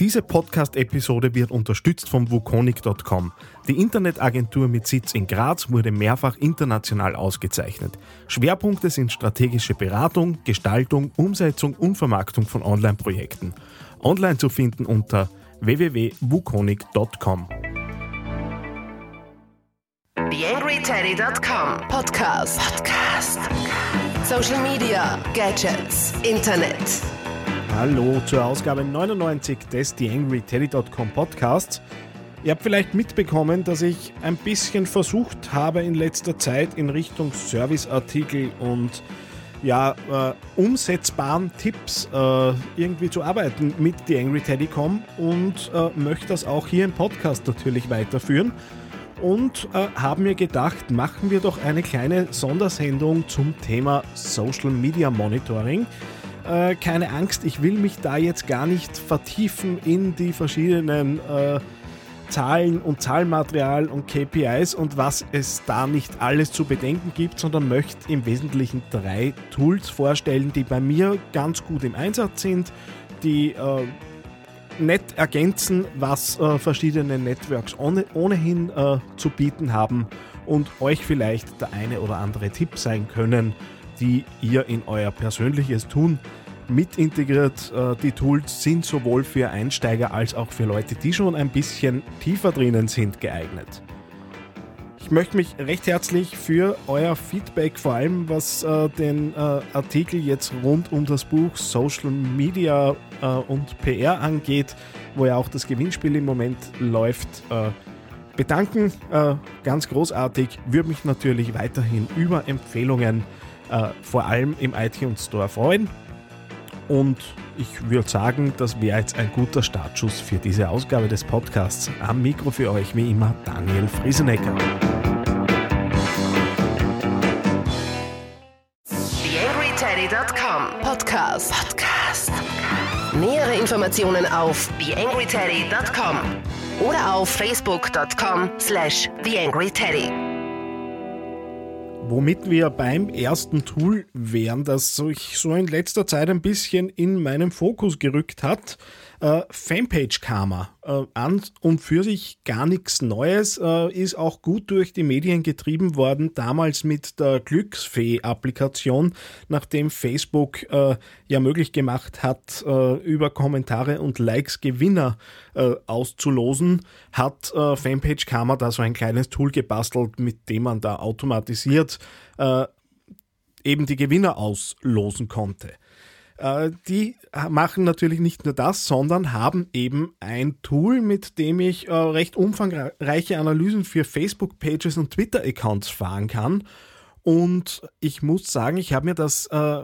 Diese Podcast-Episode wird unterstützt vom Wukonic.com. Die Internetagentur mit Sitz in Graz wurde mehrfach international ausgezeichnet. Schwerpunkte sind strategische Beratung, Gestaltung, Umsetzung und Vermarktung von Online-Projekten. Online zu finden unter www.wukonic.com. TheAngryTeddy.com Podcast. Podcast. Social Media, Gadgets, Internet. Hallo zur Ausgabe 99 des TheAngryTeddy.com Podcasts. Ihr habt vielleicht mitbekommen, dass ich ein bisschen versucht habe in letzter Zeit in Richtung Serviceartikel und ja, äh, umsetzbaren Tipps äh, irgendwie zu arbeiten mit TheAngryTeddy.com und äh, möchte das auch hier im Podcast natürlich weiterführen. Und äh, haben mir gedacht, machen wir doch eine kleine Sondersendung zum Thema Social Media Monitoring. Äh, keine Angst, ich will mich da jetzt gar nicht vertiefen in die verschiedenen äh, Zahlen und Zahlenmaterial und KPIs und was es da nicht alles zu bedenken gibt, sondern möchte im Wesentlichen drei Tools vorstellen, die bei mir ganz gut im Einsatz sind, die äh, nett ergänzen, was äh, verschiedene Networks ohne, ohnehin äh, zu bieten haben und euch vielleicht der eine oder andere Tipp sein können, die ihr in euer persönliches Tun mit integriert. Äh, die Tools sind sowohl für Einsteiger als auch für Leute, die schon ein bisschen tiefer drinnen sind, geeignet. Ich möchte mich recht herzlich für euer Feedback, vor allem was äh, den äh, Artikel jetzt rund um das Buch Social Media und PR angeht, wo ja auch das Gewinnspiel im Moment läuft, bedanken. Ganz großartig. Würde mich natürlich weiterhin über Empfehlungen äh, vor allem im iTunes Store freuen. Und ich würde sagen, das wäre jetzt ein guter Startschuss für diese Ausgabe des Podcasts. Am Mikro für euch wie immer Daniel Friesenecker. TheAngryTeddy.com Podcast. Podcast. Nähere Informationen auf TheAngryTeddy.com oder auf Facebook.com slash TheAngryTeddy womit wir beim ersten Tool wären, das sich so in letzter Zeit ein bisschen in meinem Fokus gerückt hat. Äh, Fanpage Karma. Äh, an und für sich gar nichts Neues, äh, ist auch gut durch die Medien getrieben worden, damals mit der Glücksfee-Applikation, nachdem Facebook äh, ja möglich gemacht hat, äh, über Kommentare und Likes Gewinner äh, auszulosen, hat Fanpage Karma da so ein kleines Tool gebastelt, mit dem man da automatisiert eben die Gewinner auslosen konnte. Äh, die machen natürlich nicht nur das, sondern haben eben ein Tool, mit dem ich äh, recht umfangreiche Analysen für Facebook-Pages und Twitter-Accounts fahren kann. Und ich muss sagen, ich habe mir das äh,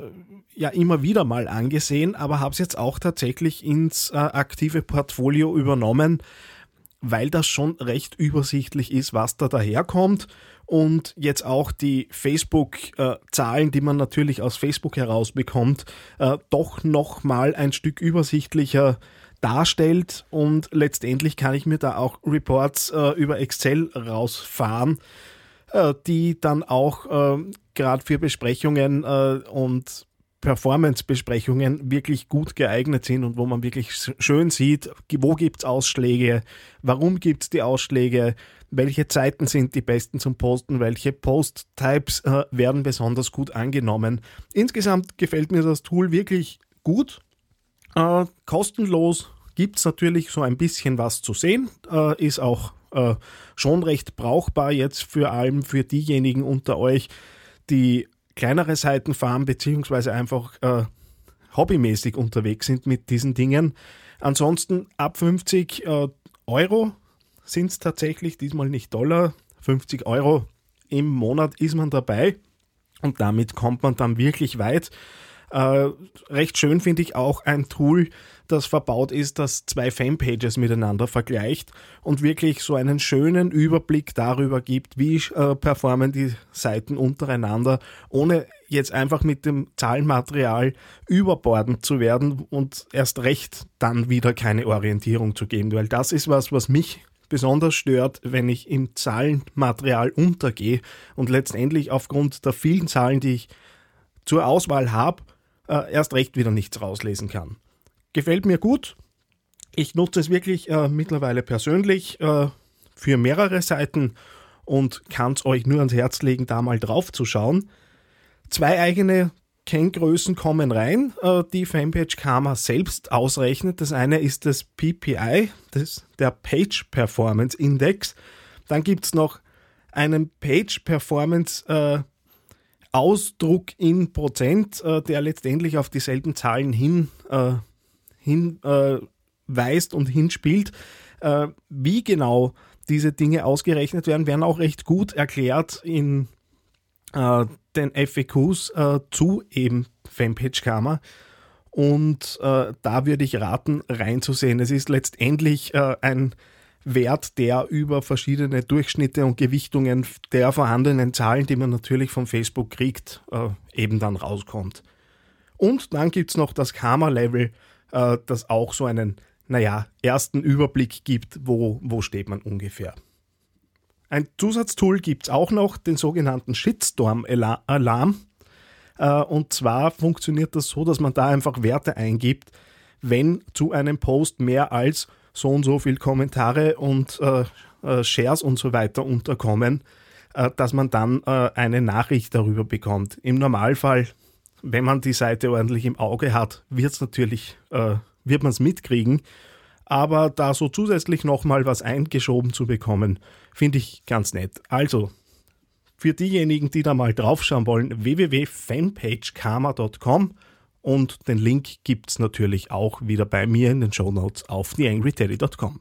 ja immer wieder mal angesehen, aber habe es jetzt auch tatsächlich ins äh, aktive Portfolio übernommen, weil das schon recht übersichtlich ist, was da daherkommt. Und jetzt auch die Facebook-Zahlen, die man natürlich aus Facebook herausbekommt, äh, doch nochmal ein Stück übersichtlicher darstellt. Und letztendlich kann ich mir da auch Reports äh, über Excel rausfahren, äh, die dann auch gerade für Besprechungen und Performance-Besprechungen wirklich gut geeignet sind und wo man wirklich schön sieht, wo gibt es Ausschläge, warum gibt es die Ausschläge, welche Zeiten sind die besten zum Posten, welche Post-Types äh, werden besonders gut angenommen. Insgesamt gefällt mir das Tool wirklich gut. Äh, kostenlos gibt es natürlich so ein bisschen was zu sehen, äh, ist auch äh, schon recht brauchbar jetzt für allem für diejenigen unter euch, die kleinere Seiten fahren, beziehungsweise einfach äh, hobbymäßig unterwegs sind mit diesen Dingen. Ansonsten ab 50 äh, Euro sind es tatsächlich, diesmal nicht Dollar, 50 Euro im Monat ist man dabei und damit kommt man dann wirklich weit. Äh, recht schön finde ich auch ein Tool, das verbaut ist, das zwei Fanpages miteinander vergleicht und wirklich so einen schönen Überblick darüber gibt, wie äh, performen die Seiten untereinander, ohne jetzt einfach mit dem Zahlenmaterial überbordend zu werden und erst recht dann wieder keine Orientierung zu geben, weil das ist was, was mich besonders stört, wenn ich im Zahlenmaterial untergehe und letztendlich aufgrund der vielen Zahlen, die ich zur Auswahl habe, äh, erst recht wieder nichts rauslesen kann. Gefällt mir gut. Ich nutze es wirklich äh, mittlerweile persönlich äh, für mehrere Seiten und kann es euch nur ans Herz legen, da mal drauf zu schauen. Zwei eigene Kenngrößen kommen rein, äh, die Fanpage Karma selbst ausrechnet. Das eine ist das PPI, das der Page Performance Index. Dann gibt es noch einen Page Performance äh, Ausdruck in Prozent, äh, der letztendlich auf dieselben Zahlen hin, äh, hinweist äh, und hinspielt. Äh, wie genau diese Dinge ausgerechnet werden, werden auch recht gut erklärt in äh, den FAQs äh, zu eben Fanpage Karma. Und äh, da würde ich raten, reinzusehen. Es ist letztendlich äh, ein Wert, der über verschiedene Durchschnitte und Gewichtungen der vorhandenen Zahlen, die man natürlich von Facebook kriegt, eben dann rauskommt. Und dann gibt es noch das Karma-Level, äh, das auch so einen, naja, ersten Überblick gibt, wo, wo steht man ungefähr. Ein Zusatztool gibt es auch noch, den sogenannten Shitstorm-Alarm. Äh, und zwar funktioniert das so, dass man da einfach Werte eingibt, wenn zu einem Post mehr als so und so viel Kommentare und äh, äh, Shares und so weiter unterkommen, äh, dass man dann eine Nachricht darüber bekommt. Im Normalfall, wenn man die Seite ordentlich im Auge hat, wird's natürlich, äh, wird man es mitkriegen. Aber da so zusätzlich nochmal was eingeschoben zu bekommen, finde ich ganz nett. Also, für diejenigen, die da mal draufschauen wollen, www.fanpagekarma.com und den Link gibt es natürlich auch wieder bei mir in den Show Notes auf theangryteddy.com.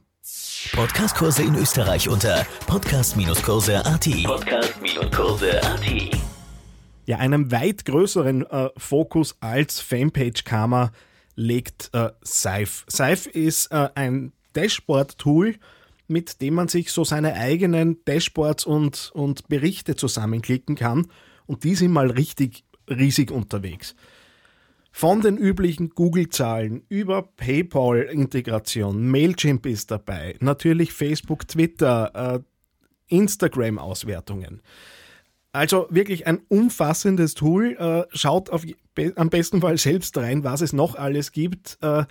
Podcastkurse in Österreich unter podcast-kurse.at. Podcast-kurse.at. Ja, einen weit größeren äh, Fokus als Fanpage Karma legt äh, Seif. Seif ist äh, ein Dashboard-Tool, mit dem man sich so seine eigenen Dashboards und, und Berichte zusammenklicken kann. Und die sind mal richtig riesig unterwegs. Von den üblichen Google-Zahlen über PayPal-Integration, Mailchimp ist dabei, natürlich Facebook, Twitter, äh, Instagram-Auswertungen. Also wirklich ein umfassendes Tool. Äh, schaut auf, am besten Fall selbst rein, was es noch alles gibt. Äh,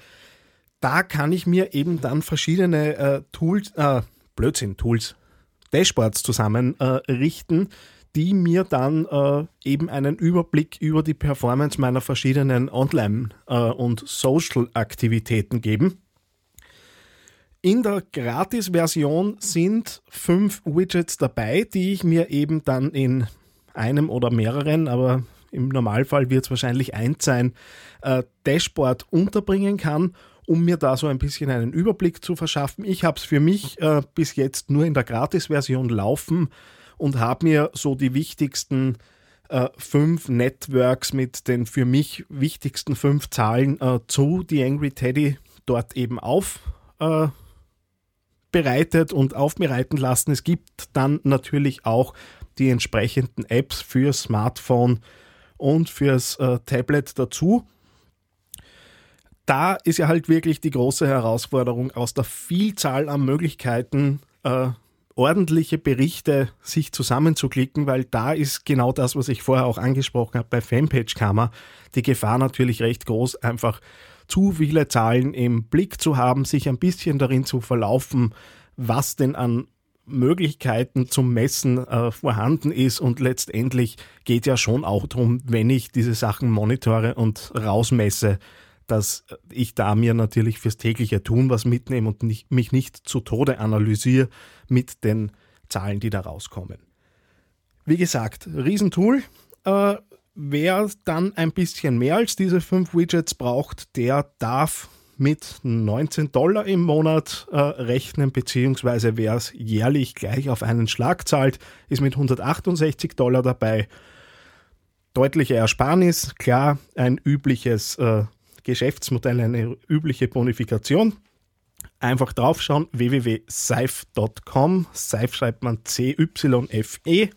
da kann ich mir eben dann verschiedene äh, Tools, äh, Blödsinn, Tools, Dashboards zusammenrichten, die mir dann eben einen Überblick über die Performance meiner verschiedenen Online- und Social-Aktivitäten geben. In der Gratis-Version sind fünf Widgets dabei, die ich mir eben dann in einem oder mehreren, aber im Normalfall wird es wahrscheinlich eins sein, äh, Dashboard unterbringen kann, um mir da so ein bisschen einen Überblick zu verschaffen. Ich habe es für mich äh, bis jetzt nur in der Gratis-Version laufen und habe mir so die wichtigsten äh, fünf Networks mit den für mich wichtigsten fünf Zahlen äh, zu The Angry Teddy dort eben auf äh, bereitet und aufbereiten lassen. Es gibt dann natürlich auch die entsprechenden Apps für Smartphone und fürs äh, Tablet dazu. Da ist ja halt wirklich die große Herausforderung, aus der Vielzahl an Möglichkeiten äh, ordentliche Berichte sich zusammenzuklicken, weil da ist genau das, was ich vorher auch angesprochen habe bei Fanpage Kammer, die Gefahr natürlich recht groß, einfach zu viele Zahlen im Blick zu haben, sich ein bisschen darin zu verlaufen, was denn an Möglichkeiten zum Messen äh, vorhanden ist und letztendlich geht ja schon auch darum, wenn ich diese Sachen monitore und rausmesse, dass ich da mir natürlich fürs tägliche Tun was mitnehme und nicht, mich nicht zu Tode analysiere mit den Zahlen, die da rauskommen. Wie gesagt, Riesentool. Äh, Wer dann ein bisschen mehr als diese fünf Widgets braucht, der darf mit 19 Dollar im Monat äh, rechnen, beziehungsweise wer es jährlich gleich auf einen Schlag zahlt, ist mit 168 Dollar dabei. Deutliche Ersparnis, klar, ein übliches äh, Geschäftsmodell, eine übliche Bonifikation. Einfach draufschauen, www.seif.com. Seif schreibt man C-Y-F-E.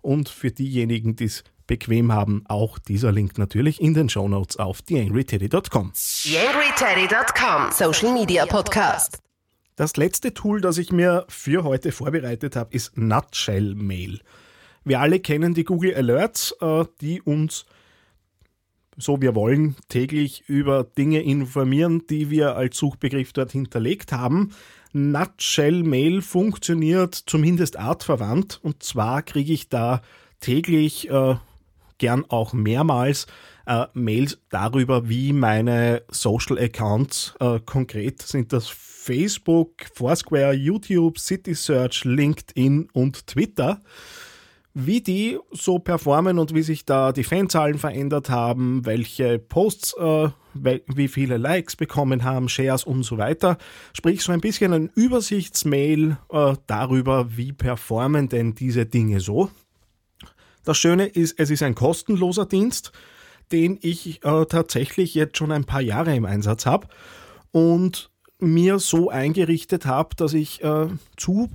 Und für diejenigen, die es bequem haben, auch dieser Link natürlich in den Shownotes auf theangryteddy.com. TheAngryTeddy.com Social Media Podcast. Das letzte Tool, das ich mir für heute vorbereitet habe, ist Nutshell Mail. Wir alle kennen die Google Alerts, äh, die uns so wir wollen, täglich über Dinge informieren, die wir als Suchbegriff dort hinterlegt haben. Nutshell Mail funktioniert zumindest artverwandt und zwar kriege ich da täglich, äh, gern auch mehrmals, äh, Mails darüber, wie meine Social Accounts äh, konkret sind das Facebook, Foursquare, YouTube, City Search, LinkedIn und Twitter wie die so performen und wie sich da die Fanzahlen verändert haben, welche Posts, äh, wie viele Likes bekommen haben, Shares und so weiter. Sprich so ein bisschen ein Übersichtsmail äh, darüber, wie performen denn diese Dinge so. Das Schöne ist, es ist ein kostenloser Dienst, den ich äh, tatsächlich jetzt schon ein paar Jahre im Einsatz habe und mir so eingerichtet habe, dass ich äh, zu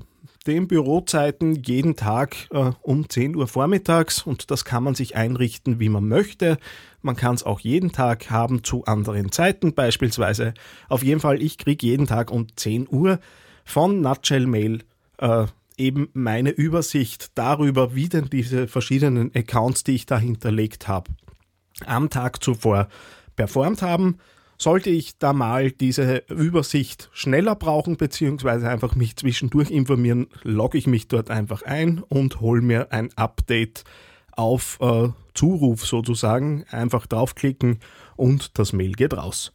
den Bürozeiten jeden Tag äh, um 10 Uhr vormittags und das kann man sich einrichten, wie man möchte. Man kann es auch jeden Tag haben zu anderen Zeiten beispielsweise. Auf jeden Fall, ich kriege jeden Tag um 10 Uhr von Nutshell Mail äh, eben meine Übersicht darüber, wie denn diese verschiedenen Accounts, die ich da hinterlegt habe, am Tag zuvor performt haben sollte ich da mal diese Übersicht schneller brauchen, beziehungsweise einfach mich zwischendurch informieren, logge ich mich dort einfach ein und hole mir ein Update auf äh, Zuruf sozusagen. Einfach draufklicken und das Mail geht raus.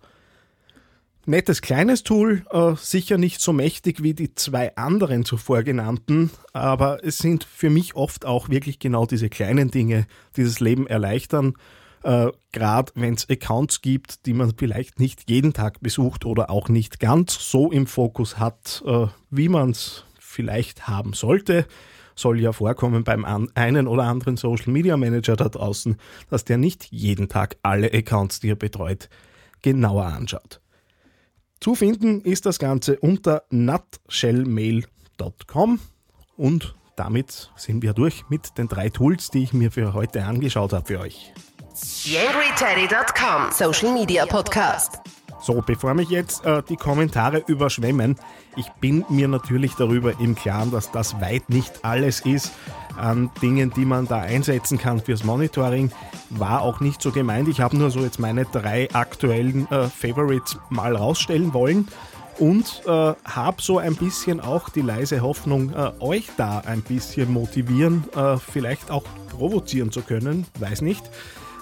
Nettes kleines Tool, äh, sicher nicht so mächtig wie die zwei anderen zuvor genannten, aber es sind für mich oft auch wirklich genau diese kleinen Dinge, die das Leben erleichtern äh, Gerade wenn es Accounts gibt, die man vielleicht nicht jeden Tag besucht oder auch nicht ganz so im Fokus hat, äh, wie man es vielleicht haben sollte. Soll ja vorkommen beim einen oder anderen Social Media Manager da draußen, dass der nicht jeden Tag alle Accounts, die er betreut, genauer anschaut. Zu finden ist das Ganze unter nutshellmail.com und damit sind wir durch mit den drei Tools, die ich mir für heute angeschaut habe für euch. YangryTeddy.com Social Media Podcast. So, bevor mich jetzt äh, die Kommentare überschwemmen, ich bin mir natürlich darüber im Klaren, dass das weit nicht alles ist an Dingen, die man da einsetzen kann fürs Monitoring. War auch nicht so gemeint. Ich habe nur so jetzt meine drei aktuellen äh, Favorites mal rausstellen wollen und äh, habe so ein bisschen auch die leise Hoffnung, äh, euch da ein bisschen motivieren, äh, vielleicht auch provozieren zu können, weiß nicht.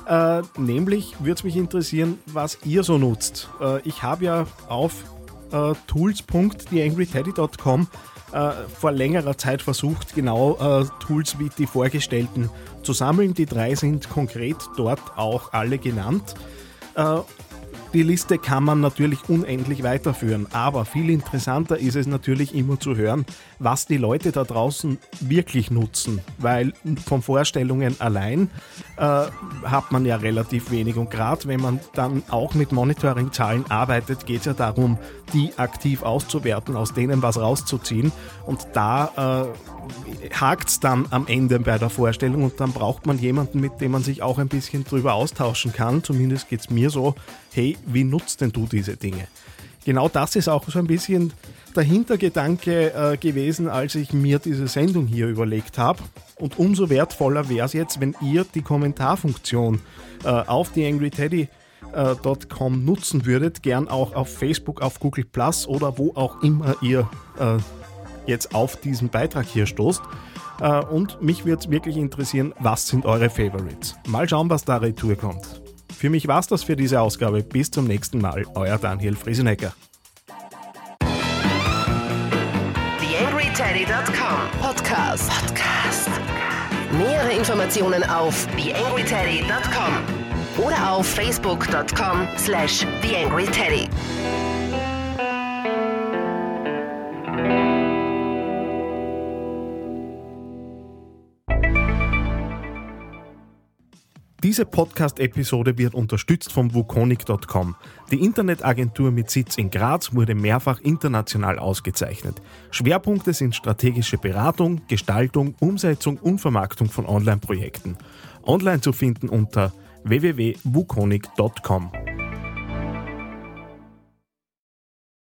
Äh, nämlich würde es mich interessieren, was ihr so nutzt. Äh, ich habe ja auf äh, tools.theangryteddy.com äh, vor längerer Zeit versucht, genau äh, Tools wie die vorgestellten zu sammeln. Die drei sind konkret dort auch alle genannt. Äh, die Liste kann man natürlich unendlich weiterführen, aber viel interessanter ist es natürlich immer zu hören, was die Leute da draußen wirklich nutzen, weil von Vorstellungen allein äh, hat man ja relativ wenig. Und gerade wenn man dann auch mit Monitoring-Zahlen arbeitet, geht es ja darum, die aktiv auszuwerten, aus denen was rauszuziehen. Und da äh, hakt es dann am Ende bei der Vorstellung und dann braucht man jemanden, mit dem man sich auch ein bisschen drüber austauschen kann, zumindest geht es mir so, hey, wie nutzt denn du diese Dinge? Genau das ist auch so ein bisschen der Hintergedanke äh, gewesen, als ich mir diese Sendung hier überlegt habe. Und umso wertvoller wäre es jetzt, wenn ihr die Kommentarfunktion äh, auf theangryteddy.com äh, nutzen würdet, gern auch auf Facebook, auf Google Plus oder wo auch immer ihr äh, jetzt auf diesen Beitrag hier stoßt. Äh, und mich würde es wirklich interessieren, was sind eure Favorites? Mal schauen, was da retour kommt. Für mich war es das für diese Ausgabe. Bis zum nächsten Mal. Euer Daniel Friesenecker. TheAngryTeddy.com Podcast. Podcast. Nähere Informationen auf TheAngryTeddy.com oder auf Facebook.com slash TheAngryTeddy. Diese Podcast-Episode wird unterstützt vom Wukonic.com. Die Internetagentur mit Sitz in Graz wurde mehrfach international ausgezeichnet. Schwerpunkte sind strategische Beratung, Gestaltung, Umsetzung und Vermarktung von Online-Projekten. Online zu finden unter www.wukonic.com.